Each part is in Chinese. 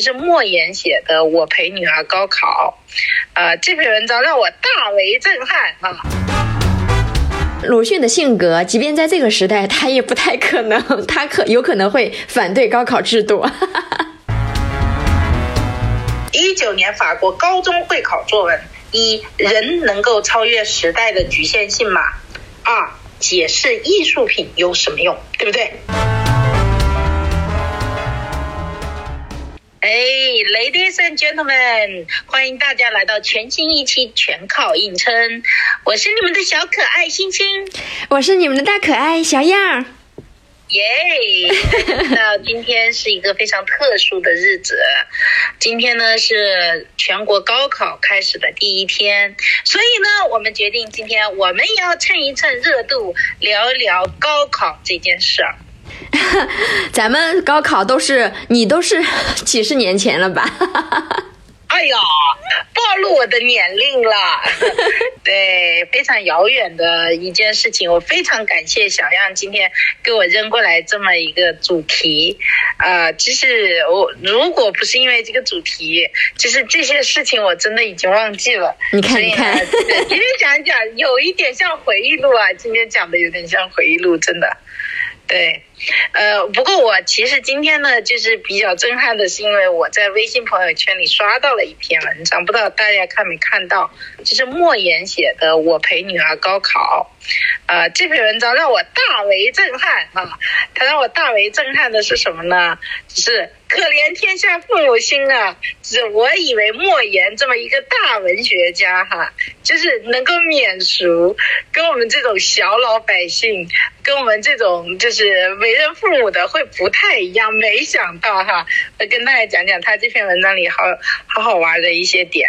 这是莫言写的《我陪女儿高考》，呃，这篇文章让我大为震撼啊。鲁迅的性格，即便在这个时代，他也不太可能，他可有可能会反对高考制度。一九年法国高中会考作文：一、人能够超越时代的局限性吗？二、解释艺术品有什么用？对不对？哎，Ladies and Gentlemen，欢迎大家来到全新一期全靠硬撑。我是你们的小可爱星星，我是你们的大可爱小样。耶！那今天是一个非常特殊的日子，今天呢是全国高考开始的第一天，所以呢，我们决定今天我们也要蹭一蹭热度，聊一聊高考这件事儿。咱们高考都是你都是 几十年前了吧？哎呀，暴露我的年龄了。对，非常遥远的一件事情。我非常感谢小样今天给我扔过来这么一个主题。啊，就是我如果不是因为这个主题，就是这些事情我真的已经忘记了。你看，你看，今天讲讲有一点像回忆录啊。今天讲的有点像回忆录，真的。对，呃，不过我其实今天呢，就是比较震撼的是，因为我在微信朋友圈里刷到了一篇文章，不知道大家看没看到，就是莫言写的《我陪女儿高考》，啊，这篇文章让我大为震撼啊！它让我大为震撼的是什么呢？是。可怜天下父母心啊！是我以为莫言这么一个大文学家哈，就是能够免俗，跟我们这种小老百姓，跟我们这种就是为人父母的会不太一样。没想到哈，我跟大家讲讲他这篇文章里好好好玩的一些点，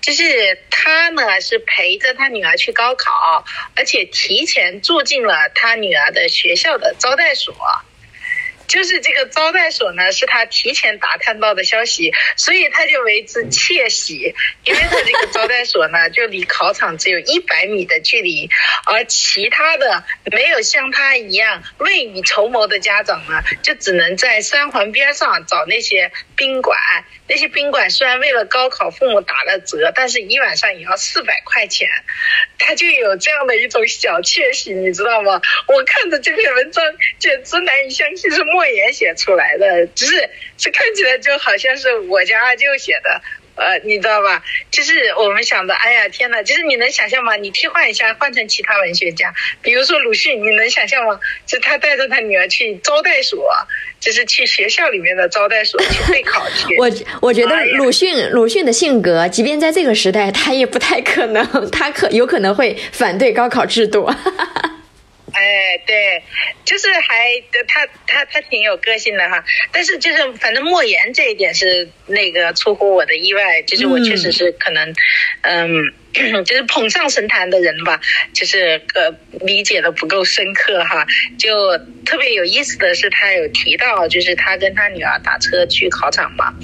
就是他呢是陪着他女儿去高考，而且提前住进了他女儿的学校的招待所。就是这个招待所呢，是他提前打探到的消息，所以他就为之窃喜，因为他这个招待所呢，就离考场只有一百米的距离，而其他的没有像他一样未雨绸缪的家长呢，就只能在三环边上找那些宾馆。那些宾馆虽然为了高考父母打了折，但是一晚上也要四百块钱，他就有这样的一种小窃喜，你知道吗？我看着这篇文章，简直难以相信是莫言写出来的，只是这看起来就好像是我家二舅写的。呃，你知道吧？就是我们想的，哎呀，天哪！就是你能想象吗？你替换一下，换成其他文学家，比如说鲁迅，你能想象吗？就他带着他女儿去招待所，就是去学校里面的招待所去备考去。我我觉得鲁迅，鲁迅的性格，即便在这个时代，他也不太可能，他可有可能会反对高考制度。哎，对，就是还他他他挺有个性的哈，但是就是反正莫言这一点是那个出乎我的意外，就是我确实是可能，嗯。就是捧上神坛的人吧，就是呃理解的不够深刻哈。就特别有意思的是，他有提到，就是他跟他女儿打车去考场嘛，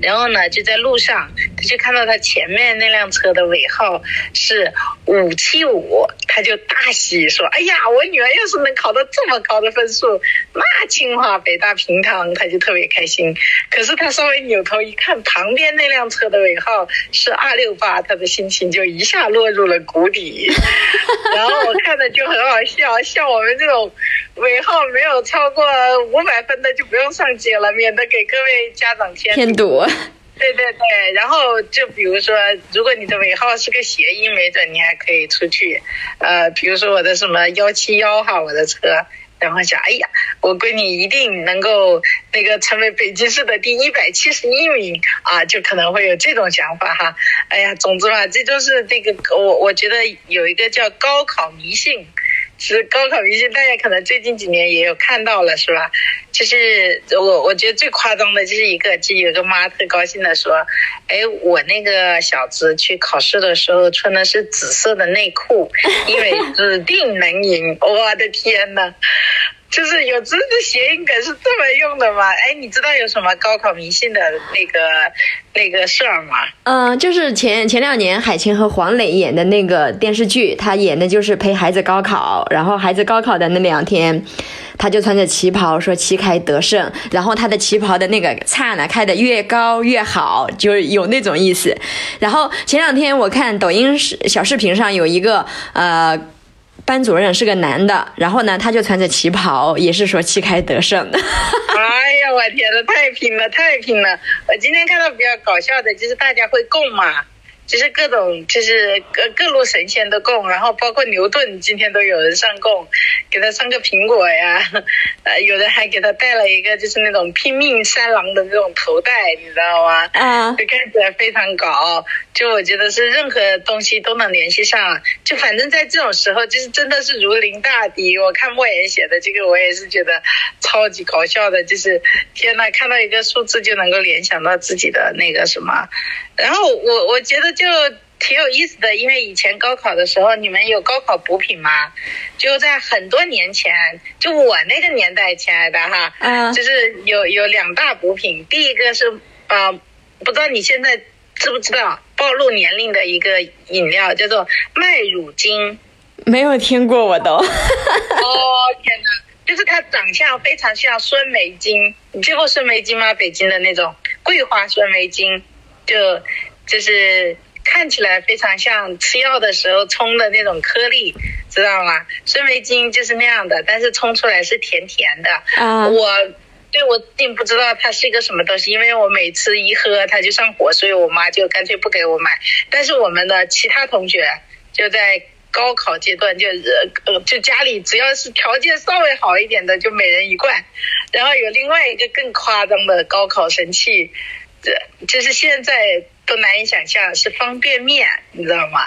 然后呢就在路上，他就看到他前面那辆车的尾号是五七五，他就大喜说：“哎呀，我女儿要是能考到这么高的分数，那清华北大平堂，他就特别开心。”可是他稍微扭头一看，旁边那辆车的尾号是二六八，他的心情就一。一下落入了谷底，然后我看着就很好笑，像我们这种尾号没有超过五百分的就不用上街了，免得给各位家长添添堵。对对对，然后就比如说，如果你的尾号是个谐音，没准你还可以出去。呃，比如说我的什么幺七幺哈，我的车。然后想，哎呀，我闺女一定能够那个成为北京市的第一百七十一名啊，就可能会有这种想法哈。哎呀，总之吧，这就是这个我我觉得有一个叫高考迷信。是高考明星，大家可能最近几年也有看到了，是吧？就是我我觉得最夸张的就是一个，就有个妈特高兴的说：“哎，我那个小子去考试的时候穿的是紫色的内裤，因为指定能赢。”我的天呐！就是有知识谐音梗是这么用的吗？哎，你知道有什么高考迷信的那个那个事儿吗？嗯，就是前前两年海清和黄磊演的那个电视剧，他演的就是陪孩子高考，然后孩子高考的那两天。他就穿着旗袍说旗开得胜，然后他的旗袍的那个叉呢开得越高越好，就有那种意思。然后前两天我看抖音小视频上有一个呃。班主任是个男的，然后呢，他就穿着旗袍，也是说旗开得胜。哎呀，我天呐，太拼了，太拼了！我今天看到比较搞笑的，就是大家会供嘛。就是各种，就是各各路神仙的供，然后包括牛顿今天都有人上供，给他上个苹果呀，呃，有人还给他戴了一个就是那种拼命三郎的那种头戴，你知道吗？啊，就看起来非常搞。就我觉得是任何东西都能联系上，就反正在这种时候，就是真的是如临大敌。我看莫言写的这个，我也是觉得超级搞笑的，就是天呐，看到一个数字就能够联想到自己的那个什么。然后我我觉得就挺有意思的，因为以前高考的时候，你们有高考补品吗？就在很多年前，就我那个年代，亲爱的哈，嗯，就是有有两大补品，第一个是啊，不知道你现在知不知道，暴露年龄的一个饮料叫做麦乳精，没有听过我都。哦天哪，就是它长相非常像酸梅精，你见过酸梅精吗？北京的那种桂花酸梅精。就就是看起来非常像吃药的时候冲的那种颗粒，知道吗？酸梅精就是那样的，但是冲出来是甜甜的。啊，我对我并不知道它是一个什么东西，因为我每次一喝它就上火，所以我妈就干脆不给我买。但是我们的其他同学就在高考阶段，就呃就家里只要是条件稍微好一点的，就每人一罐。然后有另外一个更夸张的高考神器。这就是现在都难以想象，是方便面，你知道吗？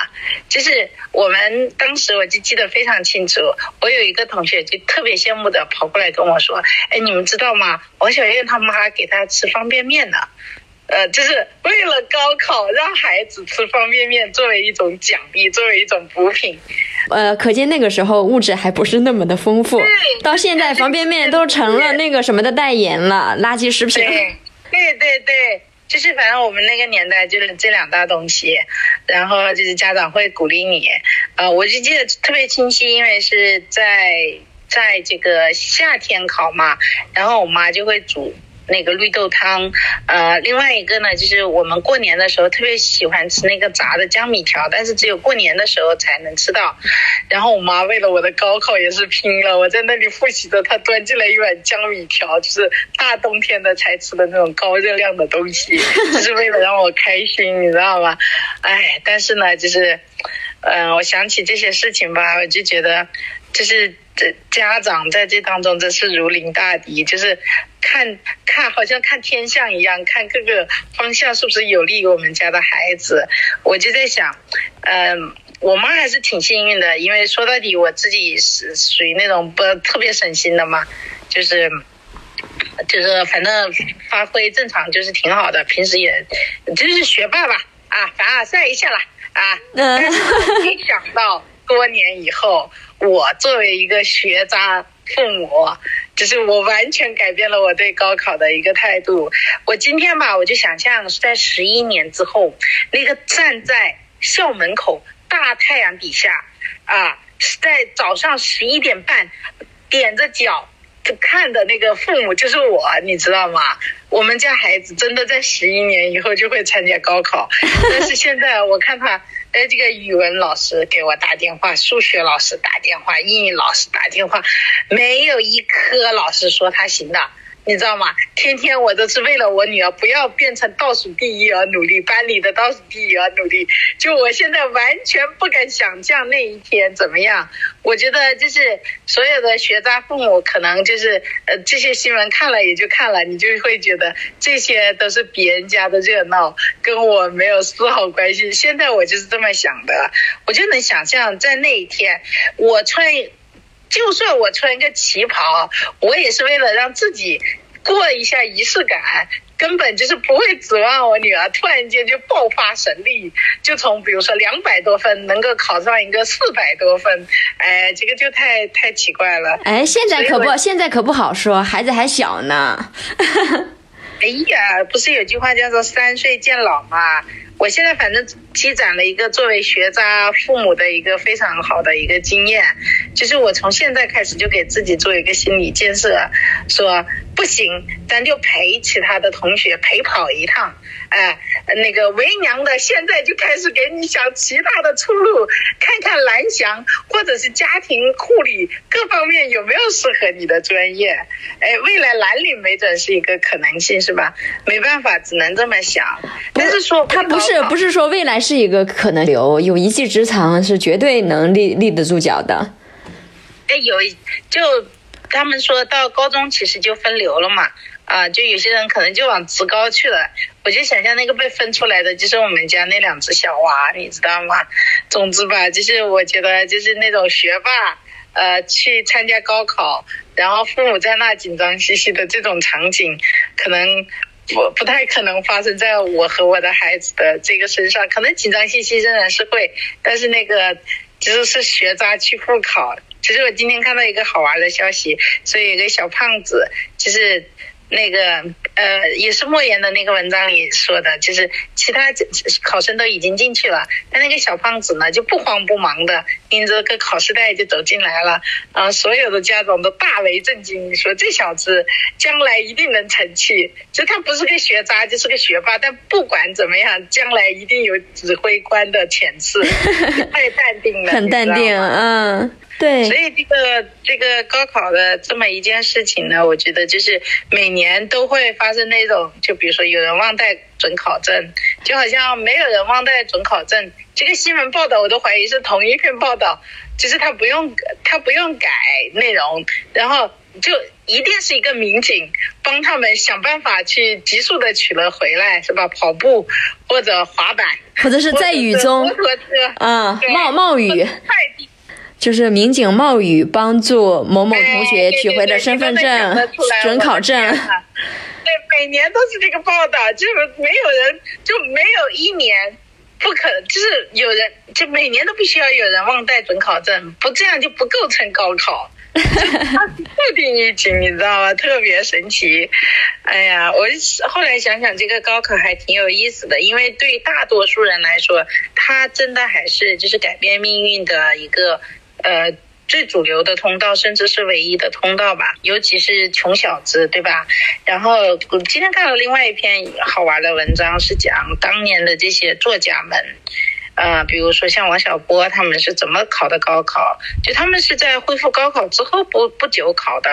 就是我们当时我就记得非常清楚，我有一个同学就特别羡慕的跑过来跟我说：“哎，你们知道吗？王小燕他妈给他吃方便面呢，呃，就是为了高考让孩子吃方便面作为一种奖励，作为一种补品。呃，可见那个时候物质还不是那么的丰富，到现在方便面都成了那个什么的代言了，垃圾食品。”对对对，就是反正我们那个年代就是这两大东西，然后就是家长会鼓励你，呃，我就记得特别清晰，因为是在在这个夏天考嘛，然后我妈就会煮。那个绿豆汤，呃，另外一个呢，就是我们过年的时候特别喜欢吃那个炸的江米条，但是只有过年的时候才能吃到。然后我妈为了我的高考也是拼了，我在那里复习着，她端进来一碗江米条，就是大冬天的才吃的那种高热量的东西，就 是为了让我开心，你知道吗？哎，但是呢，就是，嗯，我想起这些事情吧，我就觉得，就是。这家长在这当中真是如临大敌，就是看看好像看天象一样，看各个方向是不是有利于我们家的孩子。我就在想，嗯，我妈还是挺幸运的，因为说到底我自己是属于那种不特别省心的嘛，就是就是反正发挥正常就是挺好的，平时也就是学霸吧，啊，凡尔赛一下啦，啊，但是没想到多年以后。我作为一个学渣父母，就是我完全改变了我对高考的一个态度。我今天吧，我就想象是在十一年之后，那个站在校门口大太阳底下，啊，在早上十一点半，踮着脚。看的那个父母就是我，你知道吗？我们家孩子真的在十一年以后就会参加高考，但是现在我看他，哎，这个语文老师给我打电话，数学老师打电话，英语老师打电话，没有一科老师说他行的。你知道吗？天天我都是为了我女儿不要变成倒数第一而努力，班里的倒数第一而努力。就我现在完全不敢想象那一天怎么样。我觉得就是所有的学渣父母，可能就是呃这些新闻看了也就看了，你就会觉得这些都是别人家的热闹，跟我没有丝毫关系。现在我就是这么想的，我就能想象在那一天我穿。就算我穿一个旗袍，我也是为了让自己过一下仪式感，根本就是不会指望我女儿突然间就爆发神力，就从比如说两百多分能够考上一个四百多分，哎，这个就太太奇怪了。哎，现在可不，现在可不好说，孩子还小呢。哎呀，不是有句话叫做“三岁见老”吗？我现在反正积攒了一个作为学渣父母的一个非常好的一个经验，就是我从现在开始就给自己做一个心理建设，说不行，咱就陪其他的同学陪跑一趟。哎，那个为娘的现在就开始给你想其他的出路，看看蓝翔或者是家庭护理各方面有没有适合你的专业。哎，未来蓝领没准是一个可能性，是吧？没办法，只能这么想。但是说他不是不是说未来是一个可能留，有一技之长是绝对能立立得住脚的。哎，有就他们说到高中其实就分流了嘛。啊，就有些人可能就往职高去了，我就想象那个被分出来的就是我们家那两只小娃，你知道吗？总之吧，就是我觉得就是那种学霸，呃，去参加高考，然后父母在那紧张兮兮的这种场景，可能不不太可能发生在我和我的孩子的这个身上。可能紧张兮兮仍然是会，但是那个其实是学渣去复考。其实我今天看到一个好玩的消息，说有个小胖子，就是。那个呃，也是莫言的那个文章里说的，就是其他考生都已经进去了，但那个小胖子呢就不慌不忙的拎着个考试袋就走进来了，啊，所有的家长都大为震惊，说这小子将来一定能成器，就他不是个学渣就是个学霸，但不管怎么样，将来一定有指挥官的潜质，太淡定了，很淡定，嗯。对，所以这个这个高考的这么一件事情呢，我觉得就是每年都会发生那种，就比如说有人忘带准考证，就好像没有人忘带准考证。这个新闻报道我都怀疑是同一篇报道，就是他不用他不用改内容，然后就一定是一个民警帮他们想办法去急速的取了回来，是吧？跑步或者滑板，或者是在雨中，啊，冒冒雨。就是民警冒雨帮助某某同学取回的身份证、准考证。对，每年都是这个报道，就是没有人就没有一年不可，就是有人就每年都必须要有人忘带准考证，不这样就不构成高考。特定预警，你知道吗？特别神奇。哎呀，我后来想想，这个高考还挺有意思的，因为对大多数人来说，它真的还是就是改变命运的一个。呃，最主流的通道，甚至是唯一的通道吧，尤其是穷小子，对吧？然后我今天看了另外一篇好玩的文章，是讲当年的这些作家们。呃，比如说像王小波他们是怎么考的高考？就他们是在恢复高考之后不不久考的，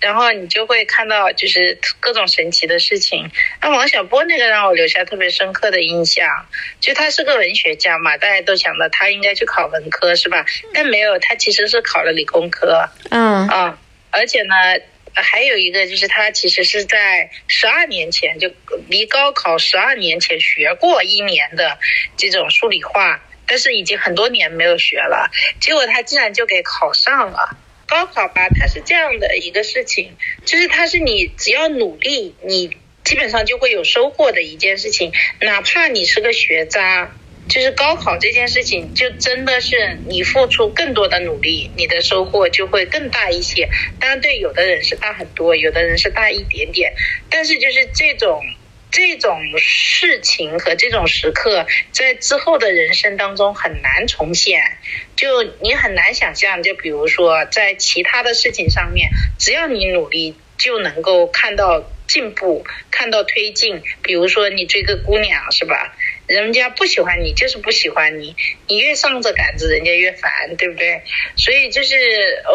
然后你就会看到就是各种神奇的事情。那王小波那个让我留下特别深刻的印象，就他是个文学家嘛，大家都想到他应该去考文科是吧？但没有，他其实是考了理工科。嗯嗯，而且呢。还有一个就是他其实是在十二年前就离高考十二年前学过一年的这种数理化，但是已经很多年没有学了，结果他竟然就给考上了。高考吧，它是这样的一个事情，就是它是你只要努力，你基本上就会有收获的一件事情，哪怕你是个学渣。就是高考这件事情，就真的是你付出更多的努力，你的收获就会更大一些。当然，对有的人是大很多，有的人是大一点点。但是，就是这种这种事情和这种时刻，在之后的人生当中很难重现。就你很难想象，就比如说在其他的事情上面，只要你努力，就能够看到进步，看到推进。比如说你追个姑娘，是吧？人家不喜欢你，就是不喜欢你。你越上着杆子，人家越烦，对不对？所以就是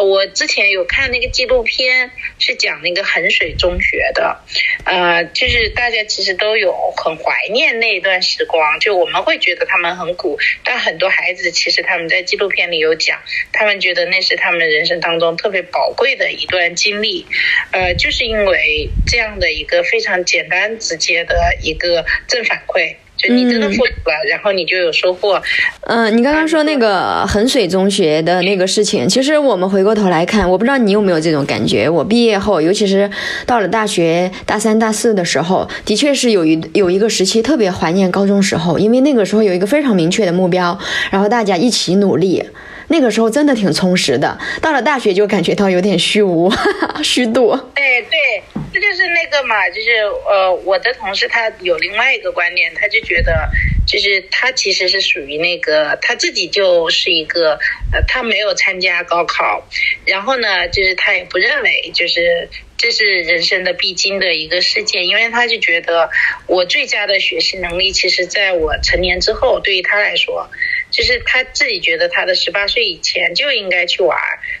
我之前有看那个纪录片，是讲那个衡水中学的，呃，就是大家其实都有很怀念那一段时光。就我们会觉得他们很苦，但很多孩子其实他们在纪录片里有讲，他们觉得那是他们人生当中特别宝贵的一段经历。呃，就是因为这样的一个非常简单直接的一个正反馈。你真的付出了，然后你就有收获。嗯，你刚刚说那个衡水中学的那个事情，其实我们回过头来看，我不知道你有没有这种感觉。我毕业后，尤其是到了大学大三、大四的时候，的确是有一有一个时期特别怀念高中时候，因为那个时候有一个非常明确的目标，然后大家一起努力。那个时候真的挺充实的，到了大学就感觉到有点虚无、虚度。对对，这就是那个嘛，就是呃，我的同事他有另外一个观点，他就觉得。就是他其实是属于那个他自己就是一个呃，他没有参加高考，然后呢，就是他也不认为就是这是人生的必经的一个事件，因为他就觉得我最佳的学习能力，其实在我成年之后，对于他来说。就是他自己觉得他的十八岁以前就应该去玩，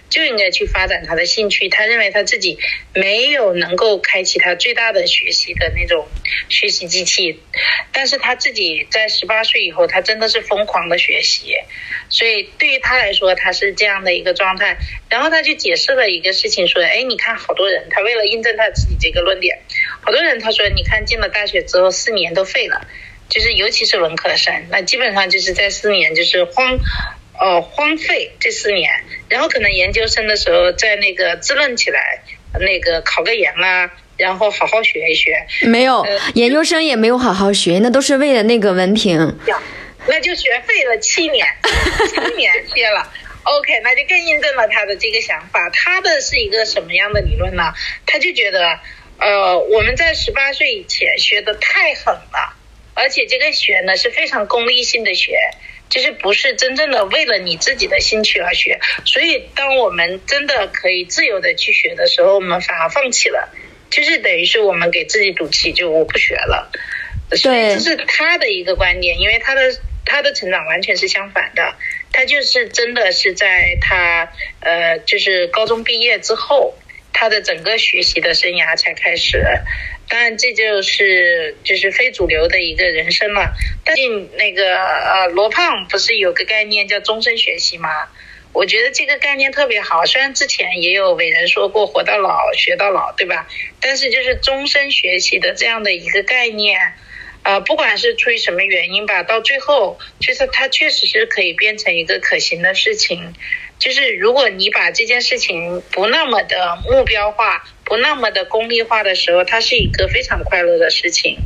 就应该去发展他的兴趣。他认为他自己没有能够开启他最大的学习的那种学习机器，但是他自己在十八岁以后，他真的是疯狂的学习。所以对于他来说，他是这样的一个状态。然后他就解释了一个事情，说：“哎，你看好多人，他为了印证他自己这个论点，好多人他说，你看进了大学之后四年都废了。”就是尤其是文科生，那基本上就是在四年就是荒，呃荒废这四年，然后可能研究生的时候在那个滋润起来，那个考个研啊，然后好好学一学。没有，研究生也没有好好学，那都是为了那个文凭。那就学废了七年，七 年歇了。OK，那就更印证了他的这个想法。他的是一个什么样的理论呢？他就觉得，呃，我们在十八岁以前学的太狠了。而且这个学呢是非常功利性的学，就是不是真正的为了你自己的兴趣而学。所以，当我们真的可以自由的去学的时候，我们反而放弃了，就是等于是我们给自己赌气，就我不学了。所以这是他的一个观点，因为他的他的成长完全是相反的，他就是真的是在他呃，就是高中毕业之后。他的整个学习的生涯才开始，当然这就是就是非主流的一个人生了。但竟那个呃罗胖不是有个概念叫终身学习吗？我觉得这个概念特别好。虽然之前也有伟人说过活到老学到老，对吧？但是就是终身学习的这样的一个概念，呃，不管是出于什么原因吧，到最后就是它确实是可以变成一个可行的事情。就是如果你把这件事情不那么的目标化，不那么的功利化的时候，它是一个非常快乐的事情。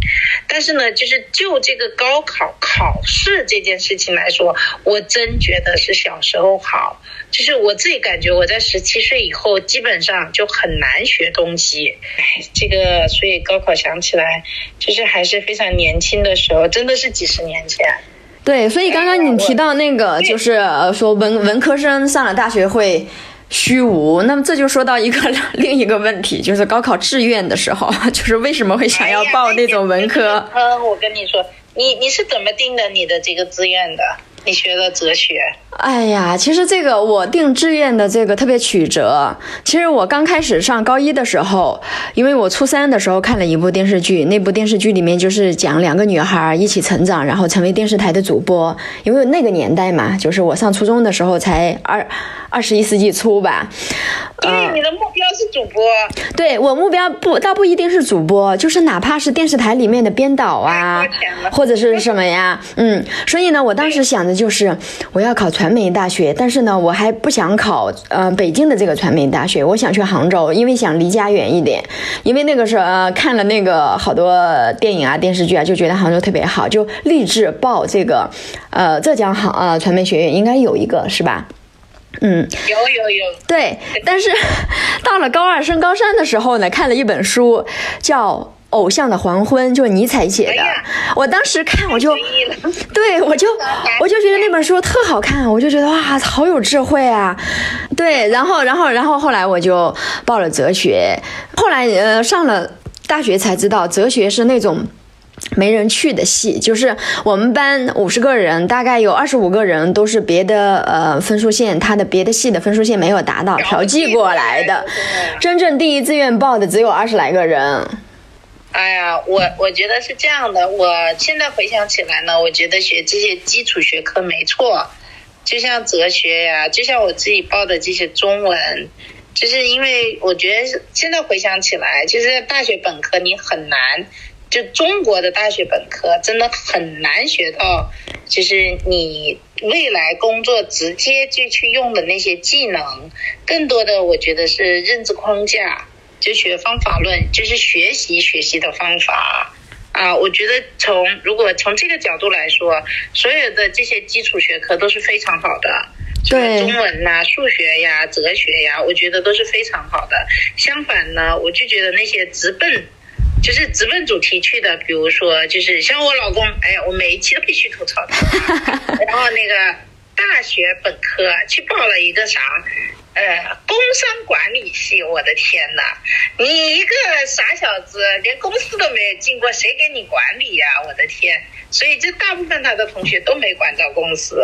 但是呢，就是就这个高考考试这件事情来说，我真觉得是小时候好。就是我自己感觉，我在十七岁以后基本上就很难学东西。哎，这个所以高考想起来，就是还是非常年轻的时候，真的是几十年前。对，所以刚刚你提到那个，就是说文文科生上了大学会虚无，那么这就说到一个 另一个问题，就是高考志愿的时候，就是为什么会想要报那种文科？嗯，我跟你说，你你是怎么定的你的这个志愿的？你学的哲学？哎呀，其实这个我定志愿的这个特别曲折。其实我刚开始上高一的时候，因为我初三的时候看了一部电视剧，那部电视剧里面就是讲两个女孩一起成长，然后成为电视台的主播。因为那个年代嘛，就是我上初中的时候才二二十一世纪初吧。对，你的目标是主播。对我目标不倒不一定是主播，就是哪怕是电视台里面的编导啊，或者是什么呀，嗯。所以呢，我当时想着。就是我要考传媒大学，但是呢，我还不想考呃北京的这个传媒大学，我想去杭州，因为想离家远一点。因为那个时候呃看了那个好多电影啊、电视剧啊，就觉得杭州特别好，就立志报这个呃浙江杭呃传媒学院，应该有一个是吧？嗯，有有有。对，但是 到了高二升高三的时候呢，看了一本书叫。偶像的黄昏就是尼采写的，我当时看我就，对我就我就觉得那本书特好看，我就觉得哇，好有智慧啊，对，然后然后然后后来我就报了哲学，后来呃上了大学才知道哲学是那种没人去的系，就是我们班五十个人，大概有二十五个人都是别的呃分数线，他的别的系的分数线没有达到调剂过来的，真正第一志愿报的只有二十来个人。哎呀，我我觉得是这样的。我现在回想起来呢，我觉得学这些基础学科没错，就像哲学呀，就像我自己报的这些中文，就是因为我觉得现在回想起来，其实大学本科你很难，就中国的大学本科真的很难学到，就是你未来工作直接就去用的那些技能，更多的我觉得是认知框架。就学方法论，就是学习学习的方法啊！我觉得从如果从这个角度来说，所有的这些基础学科都是非常好的，对中文呐、数学呀、哲学呀，我觉得都是非常好的。相反呢，我就觉得那些直奔。就是直奔主题去的，比如说就是像我老公，哎呀，我每一期都必须吐槽他。然后那个大学本科去报了一个啥，呃，工商管理系，我的天呐，你一个傻小子，连公司都没有进过，谁给你管理呀？我的天！所以这大部分他的同学都没管到公司，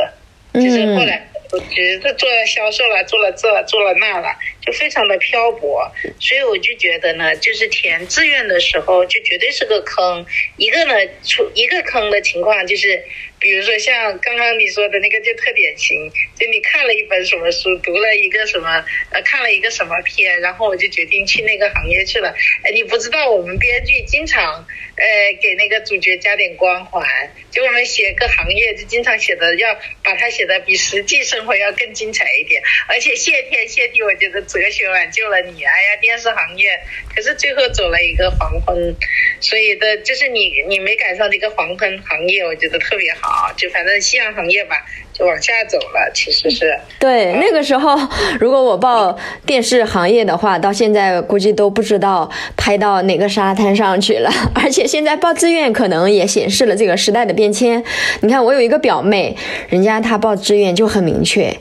就是后来。我觉得做了销售了，做了这，做了那了，就非常的漂泊。所以我就觉得呢，就是填志愿的时候，就绝对是个坑。一个呢，出一个坑的情况就是。比如说像刚刚你说的那个就特典型，就你看了一本什么书，读了一个什么，呃，看了一个什么片，然后我就决定去那个行业去了。哎，你不知道我们编剧经常，呃，给那个主角加点光环，就我们写个行业就经常写的要把它写的比实际生活要更精彩一点。而且谢天谢地，我觉得哲学挽救了你。哎呀，电视行业可是最后走了一个黄昏，所以的就是你你没赶上这个黄昏行业，我觉得特别好。就反正夕阳行业吧，就往下走了。其实是对那个时候，如果我报电视行业的话，到现在估计都不知道拍到哪个沙滩上去了。而且现在报志愿可能也显示了这个时代的变迁。你看，我有一个表妹，人家她报志愿就很明确，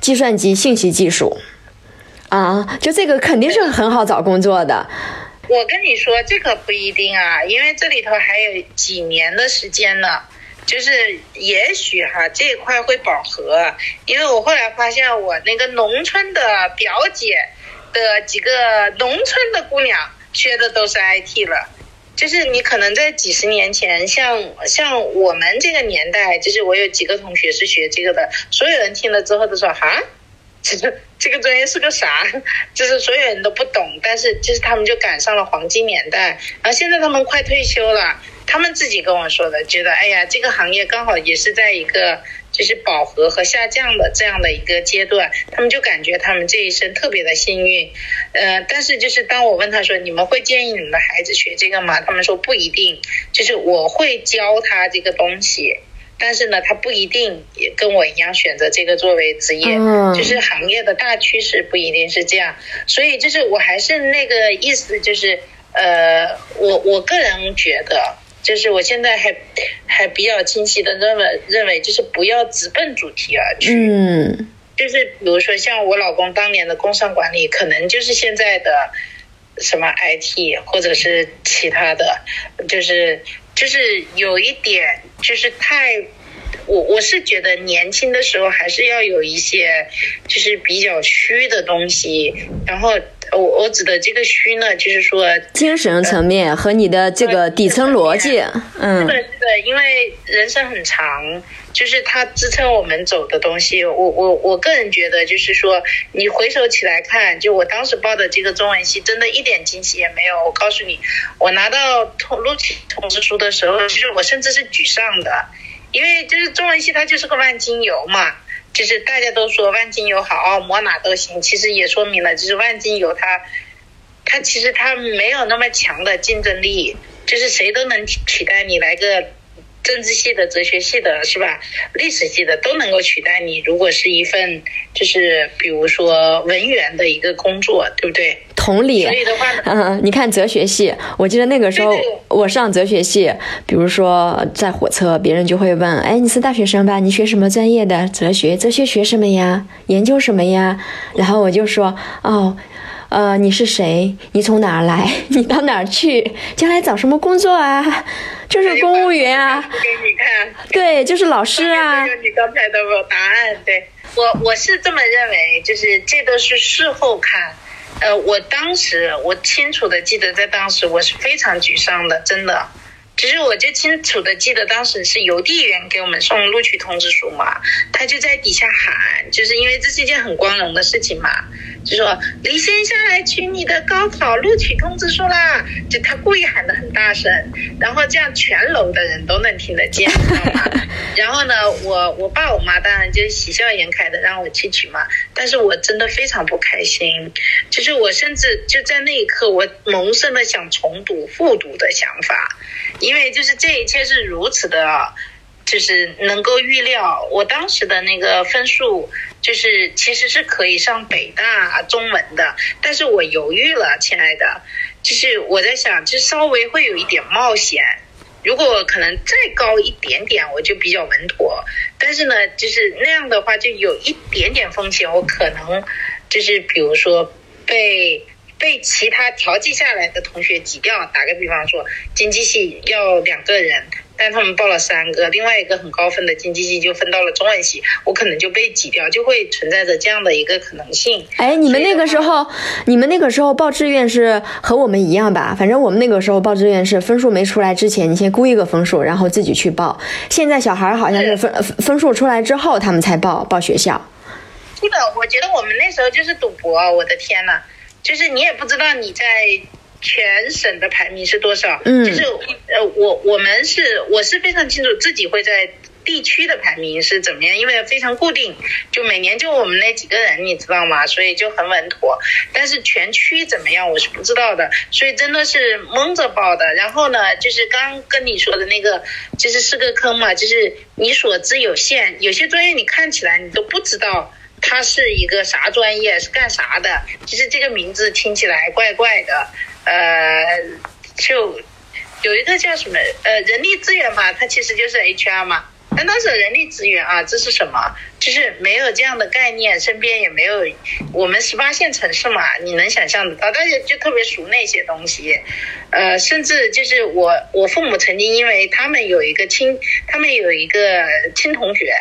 计算机信息技术啊，就这个肯定是很好找工作的。我跟你说，这可不一定啊，因为这里头还有几年的时间呢。就是也许哈这一块会饱和，因为我后来发现我那个农村的表姐的几个农村的姑娘学的都是 IT 了，就是你可能在几十年前，像像我们这个年代，就是我有几个同学是学这个的，所有人听了之后都说哈，这个这个专业是个啥？就是所有人都不懂，但是就是他们就赶上了黄金年代，然后现在他们快退休了。他们自己跟我说的，觉得哎呀，这个行业刚好也是在一个就是饱和和下降的这样的一个阶段，他们就感觉他们这一生特别的幸运，呃，但是就是当我问他说，你们会建议你们的孩子学这个吗？他们说不一定，就是我会教他这个东西，但是呢，他不一定也跟我一样选择这个作为职业，就是行业的大趋势不一定是这样，所以就是我还是那个意思，就是呃，我我个人觉得。就是我现在还还比较清晰的认为认为就是不要直奔主题而去，嗯，就是比如说像我老公当年的工商管理，可能就是现在的什么 IT 或者是其他的，就是就是有一点就是太，我我是觉得年轻的时候还是要有一些就是比较虚的东西，然后。我我指的这个虚呢，就是说精神层面和你的这个底层逻辑，嗯，是的，是的，因为人生很长，就是它支撑我们走的东西。我我我个人觉得，就是说你回首起来看，就我当时报的这个中文系，真的一点惊喜也没有。我告诉你，我拿到通录取通知书的时候，其实我甚至是沮丧的，因为就是中文系它就是个万金油嘛。就是大家都说万金油好，抹哪都行。其实也说明了，就是万金油它，它其实它没有那么强的竞争力，就是谁都能取代你来个。政治系的、哲学系的，是吧？历史系的都能够取代你。如果是一份，就是比如说文员的一个工作，对不对？同理。所以的话，嗯，你看哲学系，我记得那个时候我上哲学系，比如说在火车，别人就会问：“哎，你是大学生吧？你学什么专业的？哲学？哲学学什么呀？研究什么呀？”然后我就说：“哦。”呃，你是谁？你从哪儿来？你到哪儿去？将来找什么工作啊？就是公务员啊。给你看。对，就是老师啊。有你刚才的答案，对我我是这么认为，就是这都是事后看。呃，我当时我清楚的记得，在当时我是非常沮丧的，真的。其实我就清楚的记得，当时是邮递员给我们送录取通知书嘛，他就在底下喊，就是因为这是一件很光荣的事情嘛。就说李先下来取你的高考录取通知书啦！就他故意喊的很大声，然后这样全楼的人都能听得见，知道吗？然后呢，我我爸我妈当然就喜笑颜开的让我去取嘛，但是我真的非常不开心，就是我甚至就在那一刻，我萌生了想重读复读的想法，因因为就是这一切是如此的，就是能够预料，我当时的那个分数。就是其实是可以上北大中文的，但是我犹豫了，亲爱的，就是我在想，就稍微会有一点冒险。如果可能再高一点点，我就比较稳妥。但是呢，就是那样的话，就有一点点风险，我可能就是比如说被被其他调剂下来的同学挤掉。打个比方说，经济系要两个人。但他们报了三个，另外一个很高分的经济系就分到了中文系，我可能就被挤掉，就会存在着这样的一个可能性。哎，你们那个时候，你们那个时候报志愿是和我们一样吧？反正我们那个时候报志愿是分数没出来之前，你先估一个分数，然后自己去报。现在小孩好像是分分数出来之后，他们才报报学校。是的，我觉得我们那时候就是赌博，我的天呐，就是你也不知道你在。全省的排名是多少？嗯，就是呃，我我们是我是非常清楚自己会在地区的排名是怎么样，因为非常固定，就每年就我们那几个人，你知道吗？所以就很稳妥。但是全区怎么样，我是不知道的，所以真的是蒙着报的。然后呢，就是刚跟你说的那个，就是是个坑嘛，就是你所知有限，有些专业你看起来你都不知道他是一个啥专业，是干啥的。其实这个名字听起来怪怪的。呃，就有一个叫什么呃人力资源嘛，它其实就是 HR 嘛。但当时人力资源啊，这是什么？就是没有这样的概念，身边也没有。我们十八线城市嘛，你能想象得到？大家就特别熟那些东西，呃，甚至就是我我父母曾经因为他们有一个亲，他们有一个亲同学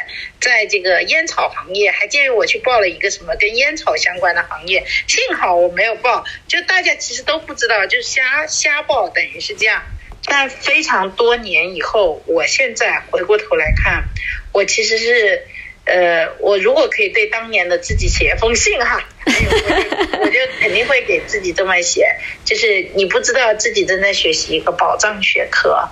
在这个烟草行业，还建议我去报了一个什么跟烟草相关的行业。幸好我没有报，就大家其实都不知道，就瞎瞎报，等于是这样。但非常多年以后，我现在回过头来看，我其实是，呃，我如果可以对当年的自己写一封信哈，我就肯定会给自己这么写，就是你不知道自己正在学习一个宝藏学科。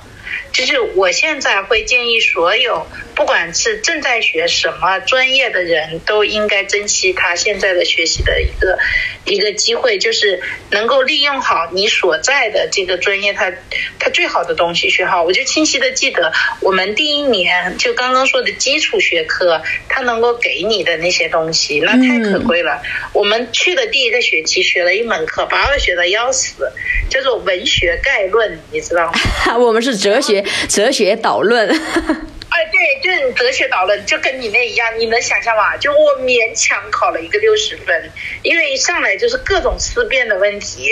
就是我现在会建议所有，不管是正在学什么专业的人，都应该珍惜他现在的学习的一个一个机会，就是能够利用好你所在的这个专业，它它最好的东西学好。我就清晰的记得，我们第一年就刚刚说的基础学科，它能够给你的那些东西，那太可贵了。我们去的第一个学期学了一门课，把我学的要死，叫做文学概论，你知道吗？我们是哲学。哲学导论，哲学导论，就跟你那一样，你能想象吗？就我勉强考了一个六十分，因为一上来就是各种思辨的问题，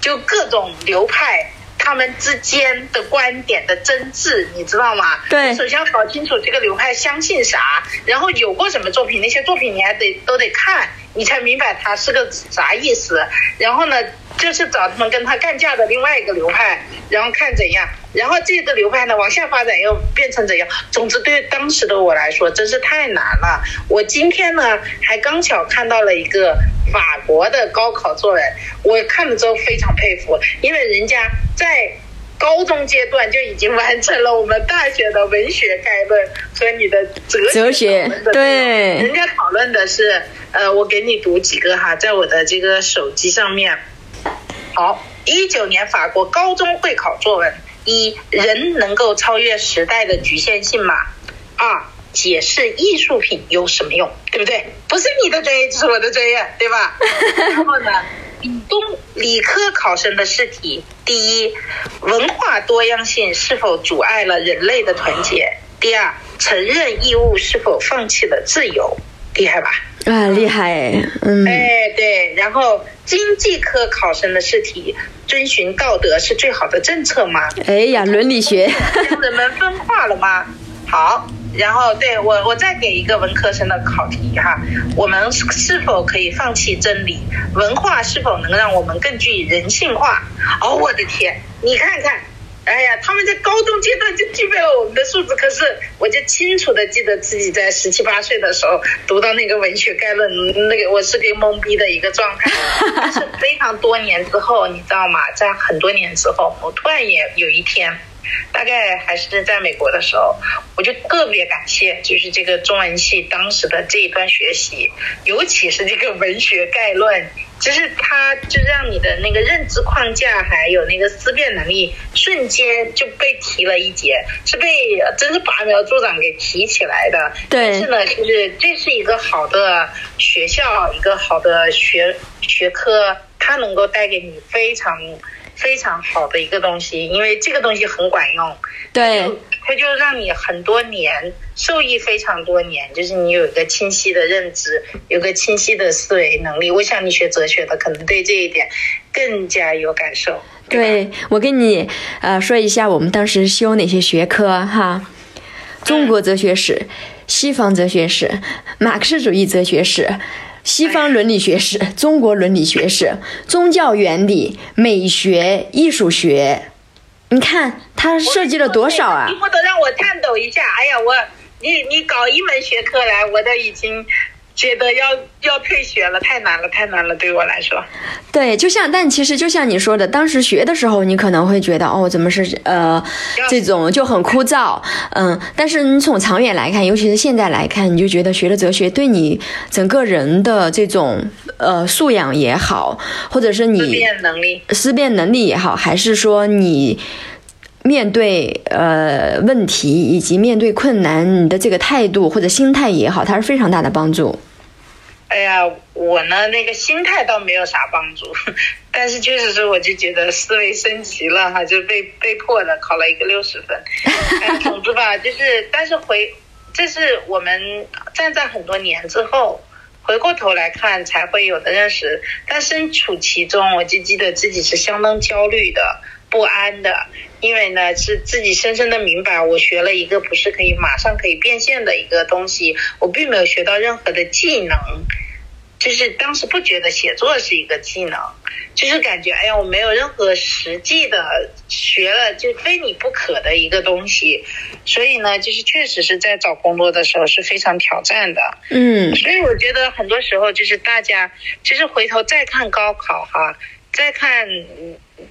就各种流派他们之间的观点的争执，你知道吗？对，首先要搞清楚这个流派相信啥，然后有过什么作品，那些作品你还得都得看，你才明白它是个啥意思。然后呢？就是找他们跟他干架的另外一个流派，然后看怎样，然后这个流派呢往下发展又变成怎样。总之，对当时的我来说真是太难了。我今天呢还刚巧看到了一个法国的高考作文，我看了之后非常佩服，因为人家在高中阶段就已经完成了我们大学的文学概论和你的哲学对，人家讨论的是，呃，我给你读几个哈，在我的这个手机上面。好，一九年法国高中会考作文：一，人能够超越时代的局限性吗？二，解释艺术品有什么用？对不对？不是你的专业就是我的专业，对吧？然后呢，理工理科考生的试题：第一，文化多样性是否阻碍了人类的团结？第二，承认义务是否放弃了自由？厉害吧？啊，厉害！嗯，哎，对，然后。经济科考生的试题：遵循道德是最好的政策吗？哎呀，伦理学，将人们分化了吗？好，然后对我，我再给一个文科生的考题哈，我们是否可以放弃真理？文化是否能让我们更具人性化？哦，我的天，你看看。哎呀，他们在高中阶段就具备了我们的素质，可是我就清楚的记得自己在十七八岁的时候读到那个文学概论，那个我是个懵逼的一个状态。但是非常多年之后，你知道吗？在很多年之后，我突然也有一天，大概还是在美国的时候，我就特别感谢，就是这个中文系当时的这一段学习，尤其是这个文学概论。就是它就让你的那个认知框架还有那个思辨能力瞬间就被提了一截，是被真是拔苗助长给提起来的。对。但是呢，就是这是一个好的学校，一个好的学学科，它能够带给你非常。非常好的一个东西，因为这个东西很管用，对，它就让你很多年受益非常多年，就是你有一个清晰的认知，有个清晰的思维能力。我想你学哲学的可能对这一点更加有感受。对我跟你呃说一下，我们当时修哪些学科哈？中国哲学史、西方哲学史、马克思主义哲学史。西方伦理学史、中国伦理学史、宗教原理、美学、艺术学，你看它涉及了多少啊？你不得让我颤抖一下！哎呀，我你你搞一门学科来，我都已经。觉得要要退学了，太难了，太难了，对我来说。对，就像，但其实就像你说的，当时学的时候，你可能会觉得，哦，怎么是呃，这种就很枯燥，嗯。但是你从长远来看，尤其是现在来看，你就觉得学了哲学，对你整个人的这种呃素养也好，或者是你思辨能力、思辨能力也好，还是说你面对呃问题以及面对困难，你的这个态度或者心态也好，它是非常大的帮助。哎呀，我呢那个心态倒没有啥帮助，但是确实是我就觉得思维升级了哈，就被被迫的考了一个六十分。总之吧，就是但是回，这是我们站在很多年之后回过头来看才会有的认识，但身处其中，我就记得自己是相当焦虑的、不安的，因为呢是自己深深的明白，我学了一个不是可以马上可以变现的一个东西，我并没有学到任何的技能。就是当时不觉得写作是一个技能，就是感觉哎呀，我没有任何实际的学了就非你不可的一个东西，所以呢，就是确实是在找工作的时候是非常挑战的。嗯，所以我觉得很多时候就是大家，就是回头再看高考哈，再看，这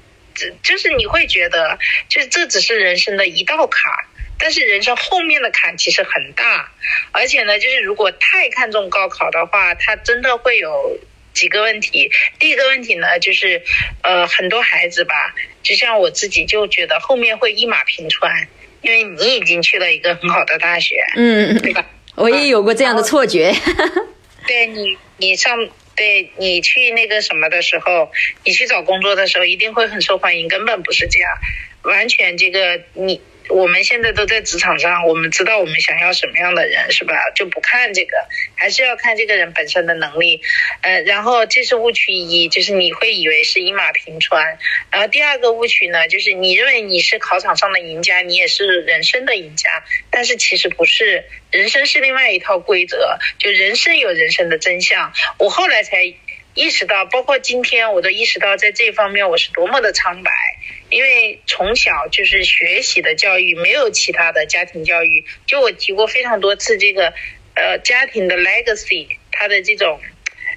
就是你会觉得，就是这只是人生的一道坎。但是人生后面的坎其实很大，而且呢，就是如果太看重高考的话，它真的会有几个问题。第一个问题呢，就是呃，很多孩子吧，就像我自己就觉得后面会一马平川，因为你已经去了一个很好的大学，嗯，对吧？我也有过这样的错觉。对你，你上对你去那个什么的时候，你去找工作的时候一定会很受欢迎，根本不是这样，完全这个你。我们现在都在职场上，我们知道我们想要什么样的人，是吧？就不看这个，还是要看这个人本身的能力。呃，然后这是误区一，就是你会以为是一马平川。然后第二个误区呢，就是你认为你是考场上的赢家，你也是人生的赢家，但是其实不是，人生是另外一套规则，就人生有人生的真相。我后来才意识到，包括今天我都意识到，在这方面我是多么的苍白。因为从小就是学习的教育，没有其他的家庭教育。就我提过非常多次，这个呃家庭的 legacy，它的这种。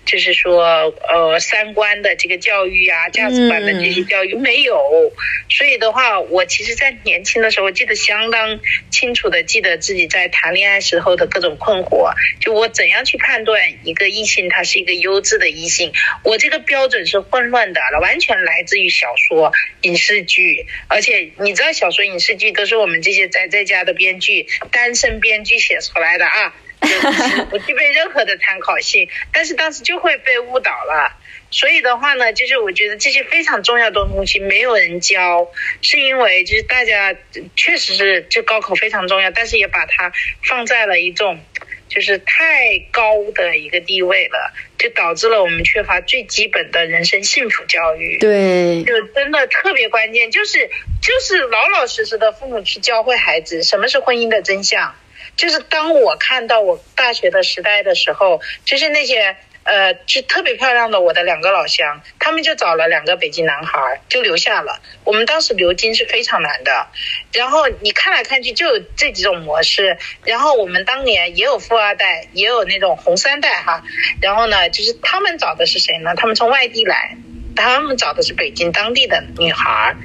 就是说，呃，三观的这个教育啊，价值观的这些教育没有，所以的话，我其实，在年轻的时候，记得相当清楚的，记得自己在谈恋爱时候的各种困惑。就我怎样去判断一个异性他是一个优质的异性，我这个标准是混乱的，完全来自于小说、影视剧，而且你知道，小说、影视剧都是我们这些宅在家的编剧、单身编剧写出来的啊。不具备任何的参考性，但是当时就会被误导了。所以的话呢，就是我觉得这些非常重要的东西没有人教，是因为就是大家确实是就高考非常重要，但是也把它放在了一种就是太高的一个地位了，就导致了我们缺乏最基本的人生幸福教育。对，就真的特别关键，就是就是老老实实的父母去教会孩子什么是婚姻的真相。就是当我看到我大学的时代的时候，就是那些呃，就特别漂亮的我的两个老乡，他们就找了两个北京男孩儿，就留下了。我们当时留京是非常难的，然后你看来看去就有这几种模式。然后我们当年也有富二代，也有那种红三代哈。然后呢，就是他们找的是谁呢？他们从外地来，他们找的是北京当地的女孩儿。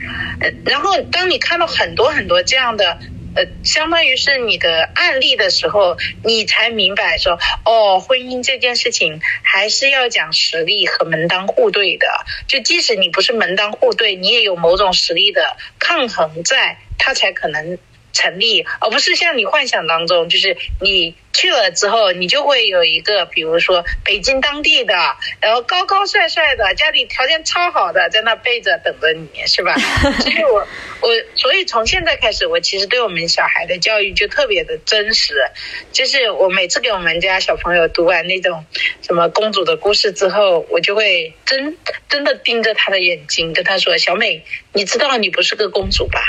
然后当你看到很多很多这样的。呃，相当于是你的案例的时候，你才明白说，哦，婚姻这件事情还是要讲实力和门当户对的。就即使你不是门当户对，你也有某种实力的抗衡在，他才可能。成立，而不是像你幻想当中，就是你去了之后，你就会有一个，比如说北京当地的，然后高高帅帅的，家里条件超好的，在那背着等着你，是吧？所以我我所以从现在开始，我其实对我们小孩的教育就特别的真实，就是我每次给我们家小朋友读完那种什么公主的故事之后，我就会真真的盯着他的眼睛，跟他说：“小美，你知道你不是个公主吧？”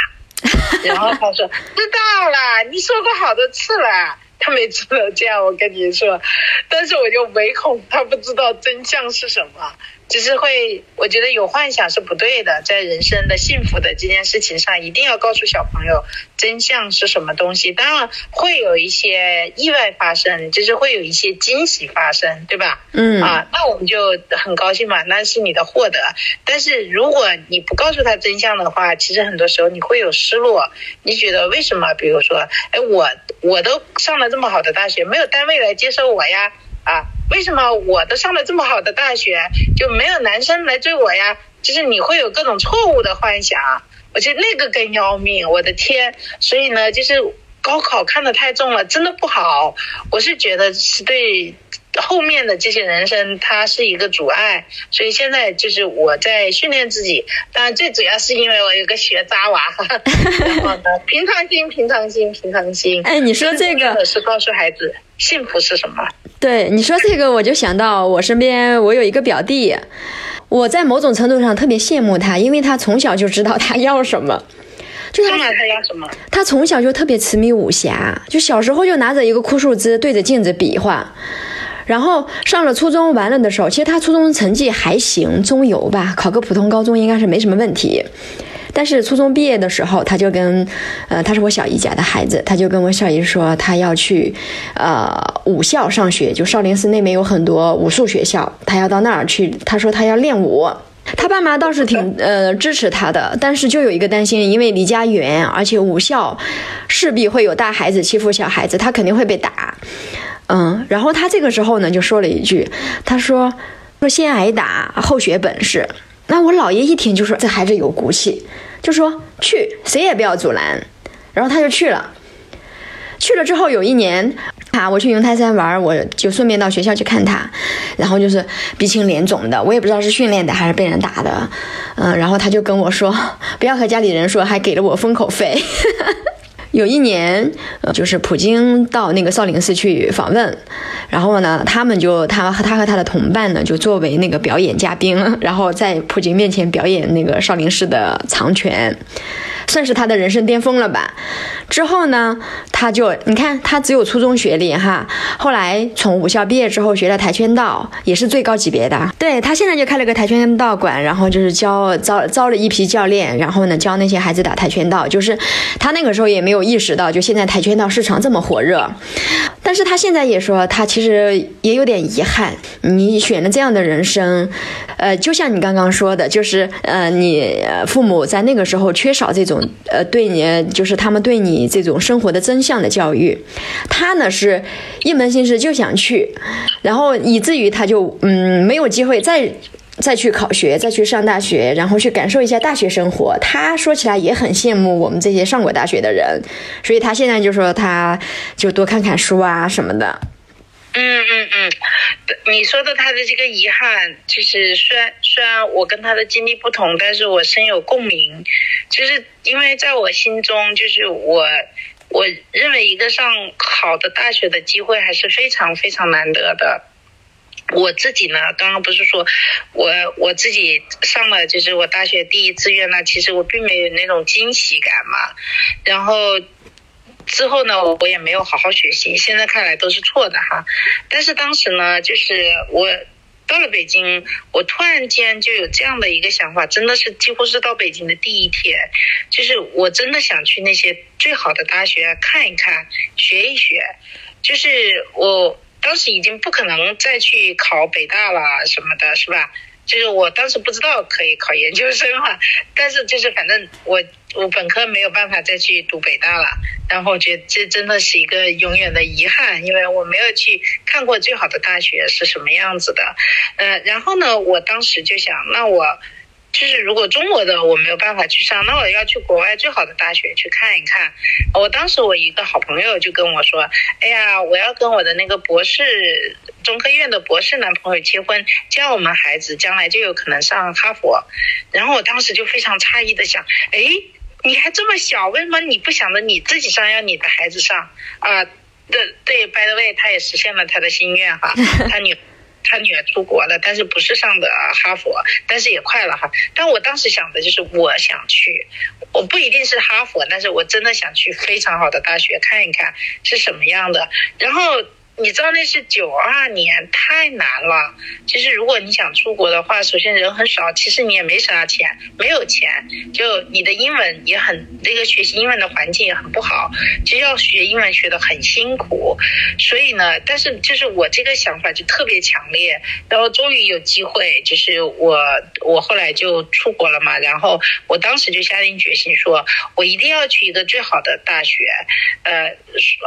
然后他说知道了，你说过好多次了。他每次都这样，我跟你说，但是我就唯恐他不知道真相是什么。只是会，我觉得有幻想是不对的，在人生的幸福的这件事情上，一定要告诉小朋友真相是什么东西。当然会有一些意外发生，就是会有一些惊喜发生，对吧？嗯啊，那我们就很高兴嘛，那是你的获得。但是如果你不告诉他真相的话，其实很多时候你会有失落。你觉得为什么？比如说，哎，我我都上了这么好的大学，没有单位来接收我呀？啊？为什么我都上了这么好的大学，就没有男生来追我呀？就是你会有各种错误的幻想，我觉得那个更要命。我的天！所以呢，就是高考看得太重了，真的不好。我是觉得是对后面的这些人生，它是一个阻碍。所以现在就是我在训练自己，当然最主要是因为我有个学渣娃，然后呢，平常心，平常心，平常心。哎，你说这个是告诉孩子幸福是什么？对你说这个，我就想到我身边我有一个表弟，我在某种程度上特别羡慕他，因为他从小就知道他要什么。就他他要什么？他从小就特别痴迷武侠，就小时候就拿着一个枯树枝对着镜子比划，然后上了初中完了的时候，其实他初中成绩还行，中游吧，考个普通高中应该是没什么问题。但是初中毕业的时候，他就跟，呃，他是我小姨家的孩子，他就跟我小姨说，他要去，呃，武校上学，就少林寺那边有很多武术学校，他要到那儿去。他说他要练武，他爸妈倒是挺呃支持他的，但是就有一个担心，因为离家远，而且武校势必会有大孩子欺负小孩子，他肯定会被打。嗯，然后他这个时候呢就说了一句，他说说先挨打后学本事。那我姥爷一听就说这孩子有骨气，就说去，谁也不要阻拦。然后他就去了。去了之后有一年啊，我去云台山玩，我就顺便到学校去看他，然后就是鼻青脸肿的，我也不知道是训练的还是被人打的。嗯，然后他就跟我说不要和家里人说，还给了我封口费。有一年，呃就是普京到那个少林寺去访问，然后呢，他们就他和他和他的同伴呢，就作为那个表演嘉宾，然后在普京面前表演那个少林寺的长拳。算是他的人生巅峰了吧。之后呢，他就你看，他只有初中学历哈。后来从武校毕业之后，学了跆拳道，也是最高级别的。对他现在就开了个跆拳道馆，然后就是教招招了一批教练，然后呢教那些孩子打跆拳道。就是他那个时候也没有意识到，就现在跆拳道市场这么火热。但是他现在也说，他其实也有点遗憾。你选了这样的人生，呃，就像你刚刚说的，就是呃，你父母在那个时候缺少这种。呃，对你就是他们对你这种生活的真相的教育，他呢是一门心思就想去，然后以至于他就嗯没有机会再再去考学，再去上大学，然后去感受一下大学生活。他说起来也很羡慕我们这些上过大学的人，所以他现在就说他就多看看书啊什么的。嗯嗯嗯，你说的他的这个遗憾，就是虽然虽然我跟他的经历不同，但是我深有共鸣。就是因为在我心中，就是我我认为一个上好的大学的机会还是非常非常难得的。我自己呢，刚刚不是说我我自己上了就是我大学第一志愿呢，其实我并没有那种惊喜感嘛。然后。之后呢，我也没有好好学习，现在看来都是错的哈。但是当时呢，就是我到了北京，我突然间就有这样的一个想法，真的是几乎是到北京的第一天，就是我真的想去那些最好的大学看一看，学一学。就是我当时已经不可能再去考北大了什么的，是吧？就是我当时不知道可以考研究生哈，但是就是反正我我本科没有办法再去读北大了，然后我觉得这真的是一个永远的遗憾，因为我没有去看过最好的大学是什么样子的，呃，然后呢，我当时就想，那我。就是如果中国的我没有办法去上，那我要去国外最好的大学去看一看。我当时我一个好朋友就跟我说：“哎呀，我要跟我的那个博士中科院的博士男朋友结婚，这样我们孩子将来就有可能上哈佛。”然后我当时就非常诧异的想：“哎，你还这么小，为什么你不想着你自己上，要你的孩子上啊？”对对，by the way，他也实现了他的心愿哈，他女。他女儿出国了，但是不是上的哈佛，但是也快了哈。但我当时想的就是，我想去，我不一定是哈佛，但是我真的想去非常好的大学看一看是什么样的。然后。你知道那是九二年，太难了。其实如果你想出国的话，首先人很少，其实你也没啥钱，没有钱，就你的英文也很，那个学习英文的环境也很不好，其实要学英文学的很辛苦。所以呢，但是就是我这个想法就特别强烈，然后终于有机会，就是我我后来就出国了嘛，然后我当时就下定决心说，我一定要去一个最好的大学，呃，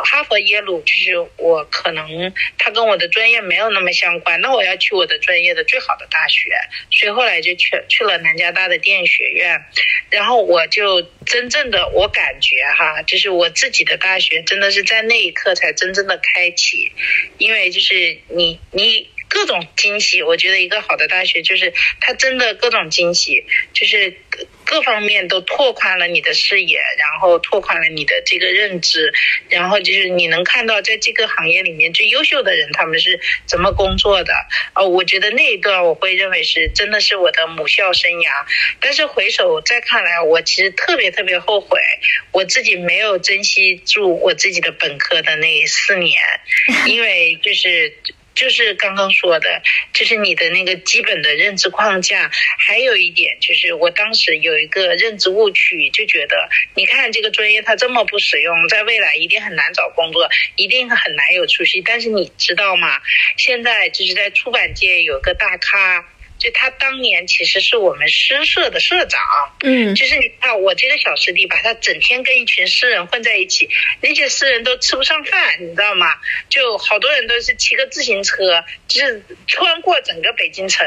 哈佛、耶鲁，就是我可能。能，他跟我的专业没有那么相关，那我要去我的专业的最好的大学，所以后来就去去了南加大的电影学院，然后我就真正的我感觉哈，就是我自己的大学真的是在那一刻才真正的开启，因为就是你你。各种惊喜，我觉得一个好的大学就是它真的各种惊喜，就是各各方面都拓宽了你的视野，然后拓宽了你的这个认知，然后就是你能看到在这个行业里面最优秀的人他们是怎么工作的。哦，我觉得那一段我会认为是真的是我的母校生涯，但是回首再看来，我其实特别特别后悔，我自己没有珍惜住我自己的本科的那四年，因为就是。就是刚刚说的，就是你的那个基本的认知框架。还有一点就是，我当时有一个认知误区，就觉得你看这个专业它这么不实用，在未来一定很难找工作，一定很难有出息。但是你知道吗？现在就是在出版界有个大咖。就他当年其实是我们诗社的社长，嗯，就是你看我这个小师弟，把他整天跟一群诗人混在一起，那些诗人都吃不上饭，你知道吗？就好多人都是骑个自行车，就是穿过整个北京城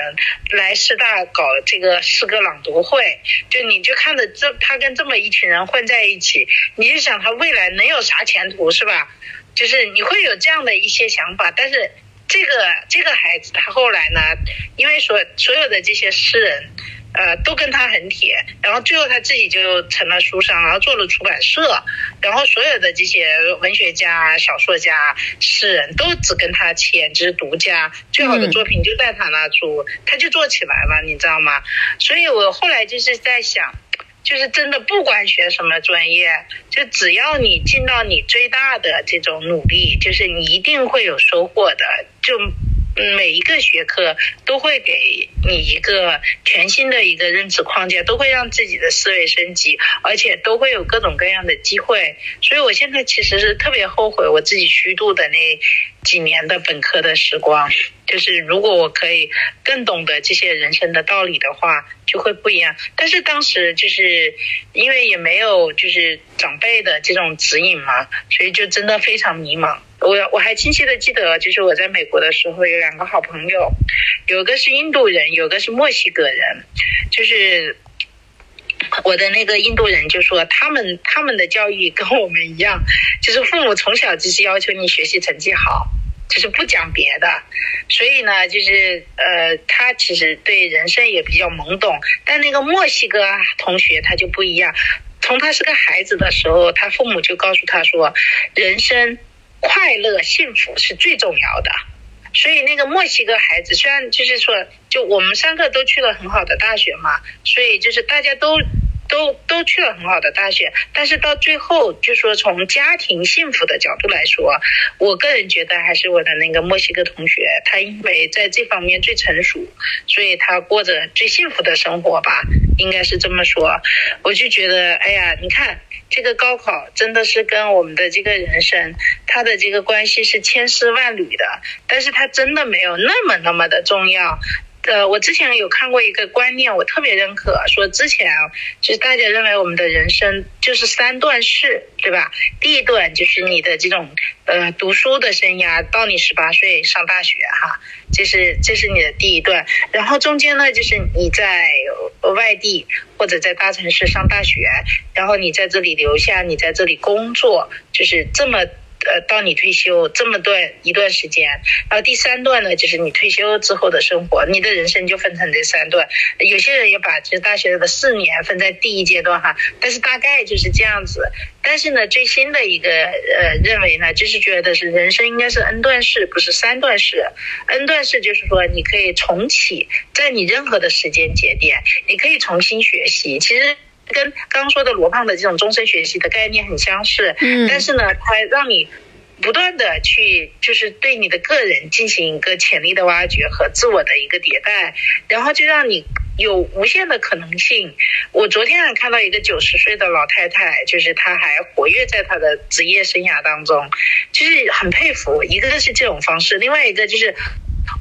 来师大搞这个诗歌朗读会，就你就看着这他跟这么一群人混在一起，你就想他未来能有啥前途是吧？就是你会有这样的一些想法，但是。这个这个孩子，他后来呢，因为所所有的这些诗人，呃，都跟他很铁，然后最后他自己就成了书商，然后做了出版社，然后所有的这些文学家、小说家、诗人都只跟他签，就是独家，最好的作品就在他那出，他就做起来了，你知道吗？所以我后来就是在想。就是真的，不管学什么专业，就只要你尽到你最大的这种努力，就是你一定会有收获的。就每一个学科都会给你一个全新的一个认知框架，都会让自己的思维升级，而且都会有各种各样的机会。所以我现在其实是特别后悔我自己虚度的那几年的本科的时光。就是如果我可以更懂得这些人生的道理的话。就会不一样，但是当时就是因为也没有就是长辈的这种指引嘛，所以就真的非常迷茫。我我还清晰的记得，就是我在美国的时候有两个好朋友，有个是印度人，有个是墨西哥人。就是我的那个印度人就说，他们他们的教育跟我们一样，就是父母从小就是要求你学习成绩好。就是不讲别的，所以呢，就是呃，他其实对人生也比较懵懂。但那个墨西哥同学他就不一样，从他是个孩子的时候，他父母就告诉他说，人生快乐幸福是最重要的。所以那个墨西哥孩子虽然就是说，就我们三个都去了很好的大学嘛，所以就是大家都。都都去了很好的大学，但是到最后就说从家庭幸福的角度来说，我个人觉得还是我的那个墨西哥同学，他因为在这方面最成熟，所以他过着最幸福的生活吧，应该是这么说。我就觉得，哎呀，你看这个高考真的是跟我们的这个人生，他的这个关系是千丝万缕的，但是他真的没有那么那么的重要。呃，我之前有看过一个观念，我特别认可，说之前啊，就是大家认为我们的人生就是三段式，对吧？第一段就是你的这种呃读书的生涯，到你十八岁上大学哈，这是这是你的第一段，然后中间呢就是你在外地或者在大城市上大学，然后你在这里留下，你在这里工作，就是这么。呃，到你退休这么段一段时间，然后第三段呢，就是你退休之后的生活，你的人生就分成这三段。有些人也把这大学的四年分在第一阶段哈，但是大概就是这样子。但是呢，最新的一个呃认为呢，就是觉得是人生应该是 N 段式，不是三段式。N 段式就是说你可以重启，在你任何的时间节点，你可以重新学习。其实。跟刚刚说的罗胖的这种终身学习的概念很相似，嗯，但是呢，它让你不断的去，就是对你的个人进行一个潜力的挖掘和自我的一个迭代，然后就让你有无限的可能性。我昨天还看到一个九十岁的老太太，就是她还活跃在她的职业生涯当中，就是很佩服。一个是这种方式，另外一个就是。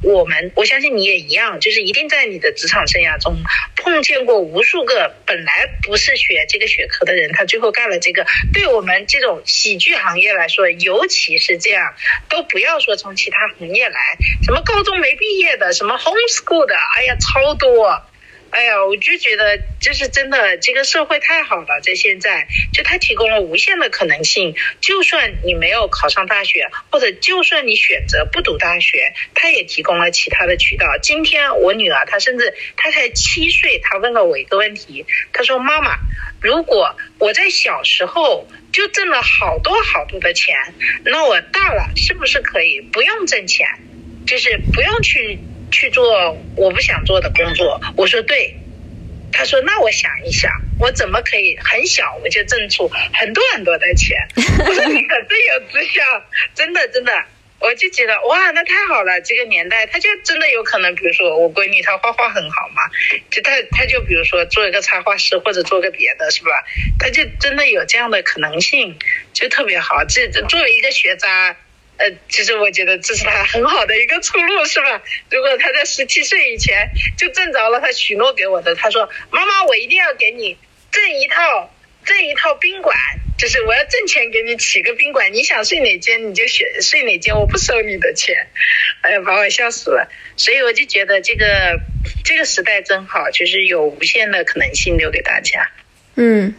我们我相信你也一样，就是一定在你的职场生涯中碰见过无数个本来不是学这个学科的人，他最后干了这个。对我们这种喜剧行业来说，尤其是这样，都不要说从其他行业来，什么高中没毕业的，什么 homeschool 的，哎呀，超多。哎呀，我就觉得就是真的，这个社会太好了，在现在就它提供了无限的可能性。就算你没有考上大学，或者就算你选择不读大学，它也提供了其他的渠道。今天我女儿她甚至她才七岁，她问了我一个问题，她说：“妈妈，如果我在小时候就挣了好多好多的钱，那我大了是不是可以不用挣钱，就是不用去？”去做我不想做的工作，我说对，他说那我想一想，我怎么可以很小我就挣出很多很多的钱？我说你可真有志向，真的真的，我就觉得哇，那太好了，这个年代他就真的有可能，比如说我闺女她画画很好嘛，就她她就比如说做一个插画师或者做个别的，是吧？她就真的有这样的可能性，就特别好。这作为一个学渣。呃，其实我觉得这是他很好的一个出路，是吧？如果他在十七岁以前就挣着了他许诺给我的，他说：“妈妈，我一定要给你挣一套，挣一套宾馆，就是我要挣钱给你起个宾馆，你想睡哪间你就选睡哪间，我不收你的钱。”哎呀，把我笑死了。所以我就觉得这个这个时代真好，就是有无限的可能性留给大家。嗯。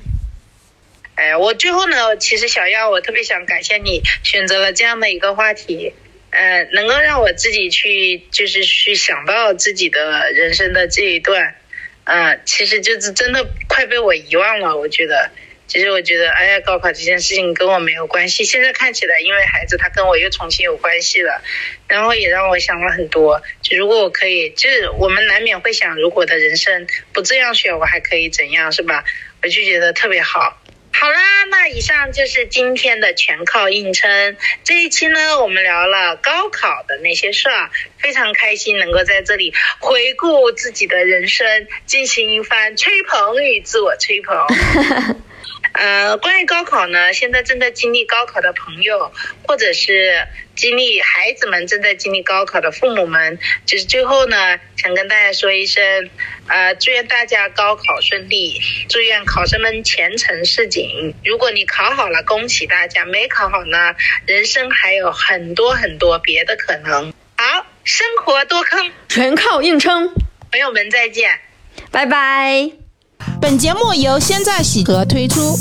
我最后呢，其实小耀，我特别想感谢你选择了这样的一个话题，呃，能够让我自己去，就是去想到自己的人生的这一段，啊，其实就是真的快被我遗忘了。我觉得，其实我觉得，哎呀，高考这件事情跟我没有关系。现在看起来，因为孩子他跟我又重新有关系了，然后也让我想了很多。就如果我可以，就是我们难免会想，如果的人生不这样选，我还可以怎样，是吧？我就觉得特别好。好啦，那以上就是今天的全靠硬撑。这一期呢，我们聊了高考的那些事儿，非常开心能够在这里回顾自己的人生，进行一番吹捧与自我吹捧。呃，关于高考呢，现在正在经历高考的朋友，或者是经历孩子们正在经历高考的父母们，就是最后呢，想跟大家说一声，呃，祝愿大家高考顺利，祝愿考生们前程似锦。如果你考好了，恭喜大家；没考好呢，人生还有很多很多别的可能。好，生活多坑，全靠硬撑。朋友们再见，拜拜。本节目由现在喜和推出。